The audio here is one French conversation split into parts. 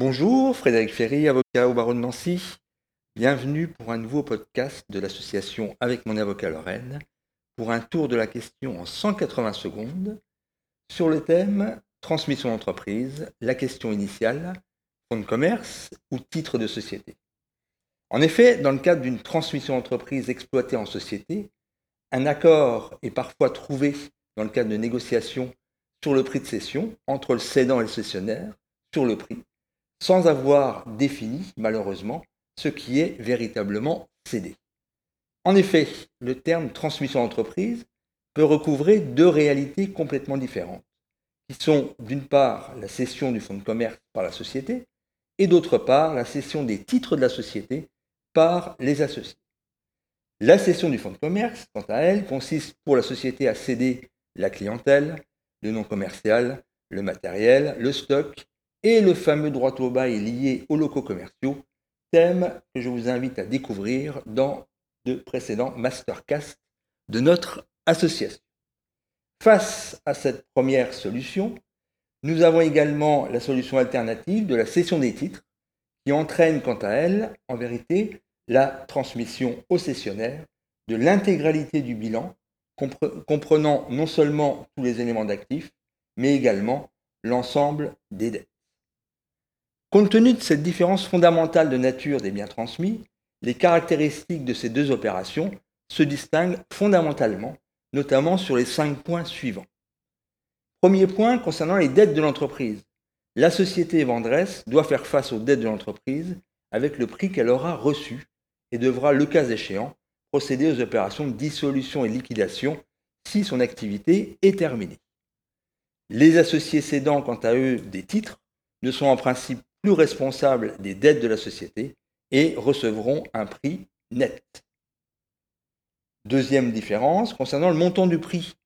Bonjour, Frédéric Ferry, avocat au barreau de Nancy. Bienvenue pour un nouveau podcast de l'association Avec mon avocat Lorraine, pour un tour de la question en 180 secondes sur le thème Transmission d'entreprise, la question initiale, fonds de commerce ou titre de société. En effet, dans le cadre d'une transmission d'entreprise exploitée en société, un accord est parfois trouvé dans le cadre de négociations sur le prix de cession entre le cédant et le cessionnaire sur le prix sans avoir défini, malheureusement, ce qui est véritablement cédé. En effet, le terme transmission d'entreprise peut recouvrer deux réalités complètement différentes, qui sont d'une part la cession du fonds de commerce par la société et d'autre part la cession des titres de la société par les associés. La cession du fonds de commerce, quant à elle, consiste pour la société à céder la clientèle, le non commercial, le matériel, le stock et le fameux droit au bail lié aux locaux commerciaux, thème que je vous invite à découvrir dans de précédents mastercasts de notre association. Face à cette première solution, nous avons également la solution alternative de la cession des titres, qui entraîne quant à elle, en vérité, la transmission au cessionnaire de l'intégralité du bilan, comprenant non seulement tous les éléments d'actifs, mais également l'ensemble des dettes. Compte tenu de cette différence fondamentale de nature des biens transmis, les caractéristiques de ces deux opérations se distinguent fondamentalement, notamment sur les cinq points suivants. Premier point concernant les dettes de l'entreprise. La société vendresse doit faire face aux dettes de l'entreprise avec le prix qu'elle aura reçu et devra, le cas échéant, procéder aux opérations de dissolution et liquidation si son activité est terminée. Les associés cédant, quant à eux, des titres ne sont en principe plus responsables des dettes de la société et recevront un prix net. Deuxième différence, concernant le montant du prix.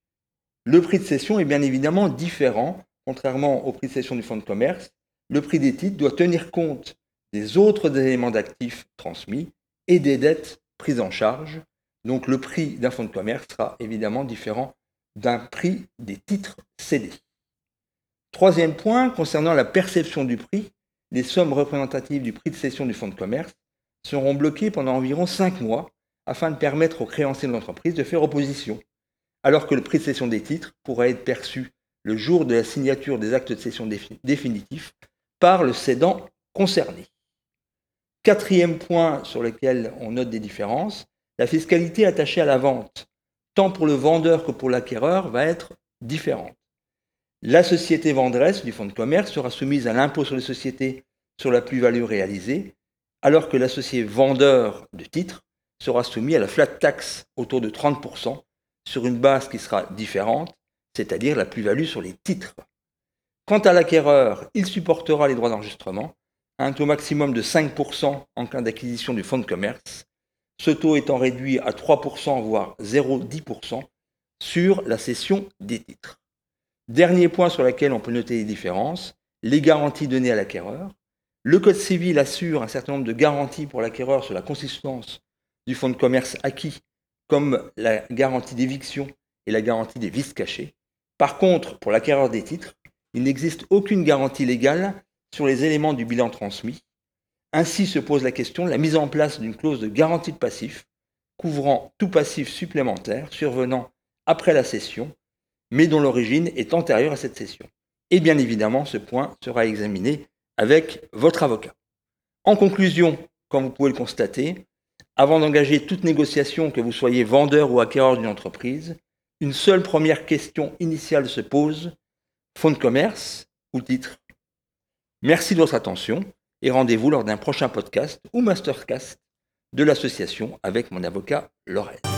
Le prix de cession est bien évidemment différent, contrairement au prix de cession du fonds de commerce. Le prix des titres doit tenir compte des autres éléments d'actifs transmis et des dettes prises en charge. Donc le prix d'un fonds de commerce sera évidemment différent d'un prix des titres cédés. Troisième point, concernant la perception du prix, les sommes représentatives du prix de cession du fonds de commerce seront bloquées pendant environ 5 mois afin de permettre aux créanciers de l'entreprise de faire opposition, alors que le prix de cession des titres pourra être perçu le jour de la signature des actes de cession définitifs par le cédant concerné. Quatrième point sur lequel on note des différences, la fiscalité attachée à la vente, tant pour le vendeur que pour l'acquéreur, va être différente. La société vendresse du fonds de commerce sera soumise à l'impôt sur les sociétés sur la plus-value réalisée, alors que l'associé vendeur de titres sera soumis à la flat tax autour de 30% sur une base qui sera différente, c'est-à-dire la plus-value sur les titres. Quant à l'acquéreur, il supportera les droits d'enregistrement, un taux maximum de 5% en cas d'acquisition du fonds de commerce, ce taux étant réduit à 3% voire 0,10% sur la cession des titres. Dernier point sur lequel on peut noter les différences, les garanties données à l'acquéreur. Le Code civil assure un certain nombre de garanties pour l'acquéreur sur la consistance du fonds de commerce acquis, comme la garantie d'éviction et la garantie des vices cachés. Par contre, pour l'acquéreur des titres, il n'existe aucune garantie légale sur les éléments du bilan transmis. Ainsi se pose la question de la mise en place d'une clause de garantie de passif couvrant tout passif supplémentaire survenant après la cession mais dont l'origine est antérieure à cette session. Et bien évidemment, ce point sera examiné avec votre avocat. En conclusion, comme vous pouvez le constater, avant d'engager toute négociation, que vous soyez vendeur ou acquéreur d'une entreprise, une seule première question initiale se pose, fonds de commerce ou titre? Merci de votre attention et rendez-vous lors d'un prochain podcast ou mastercast de l'association avec mon avocat Lorraine.